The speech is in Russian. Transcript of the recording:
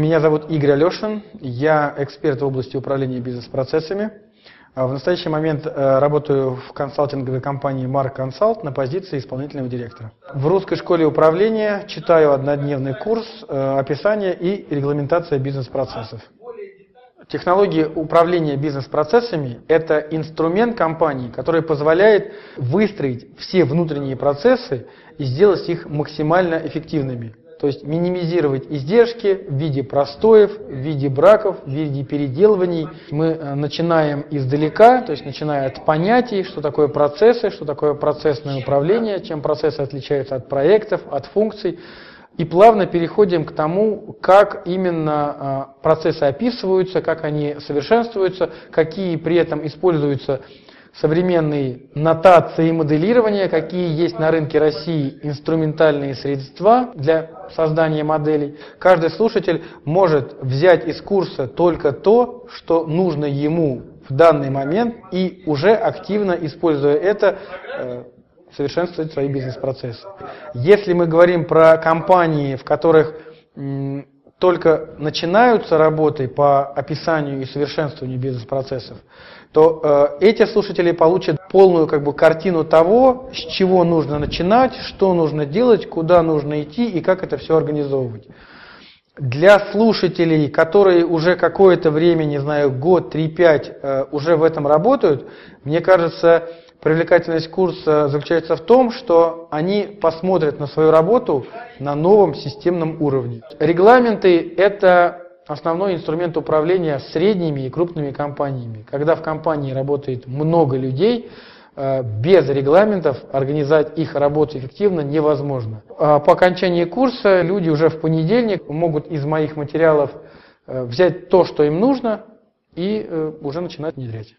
Меня зовут Игорь Алешин, я эксперт в области управления бизнес-процессами. А в настоящий момент э, работаю в консалтинговой компании Mark Consult на позиции исполнительного директора. В русской школе управления читаю однодневный курс э, описания и регламентация бизнес-процессов. Технологии управления бизнес-процессами – это инструмент компании, который позволяет выстроить все внутренние процессы и сделать их максимально эффективными. То есть минимизировать издержки в виде простоев, в виде браков, в виде переделываний. Мы э, начинаем издалека, то есть начиная от понятий, что такое процессы, что такое процессное управление, чем процессы отличаются от проектов, от функций. И плавно переходим к тому, как именно э, процессы описываются, как они совершенствуются, какие при этом используются современные нотации и моделирования, какие есть на рынке России инструментальные средства для создания моделей. Каждый слушатель может взять из курса только то, что нужно ему в данный момент и уже активно, используя это, э, совершенствовать свои бизнес-процессы. Если мы говорим про компании, в которых только начинаются работы по описанию и совершенствованию бизнес-процессов, то э, эти слушатели получат полную как бы, картину того, с чего нужно начинать, что нужно делать, куда нужно идти и как это все организовывать. Для слушателей, которые уже какое-то время, не знаю, год, 3-5 э, уже в этом работают, мне кажется, привлекательность курса заключается в том, что они посмотрят на свою работу на новом системном уровне. Регламенты – это основной инструмент управления средними и крупными компаниями. Когда в компании работает много людей, э, без регламентов организовать их работу эффективно невозможно. А по окончании курса люди уже в понедельник могут из моих материалов э, взять то, что им нужно, и э, уже начинать внедрять.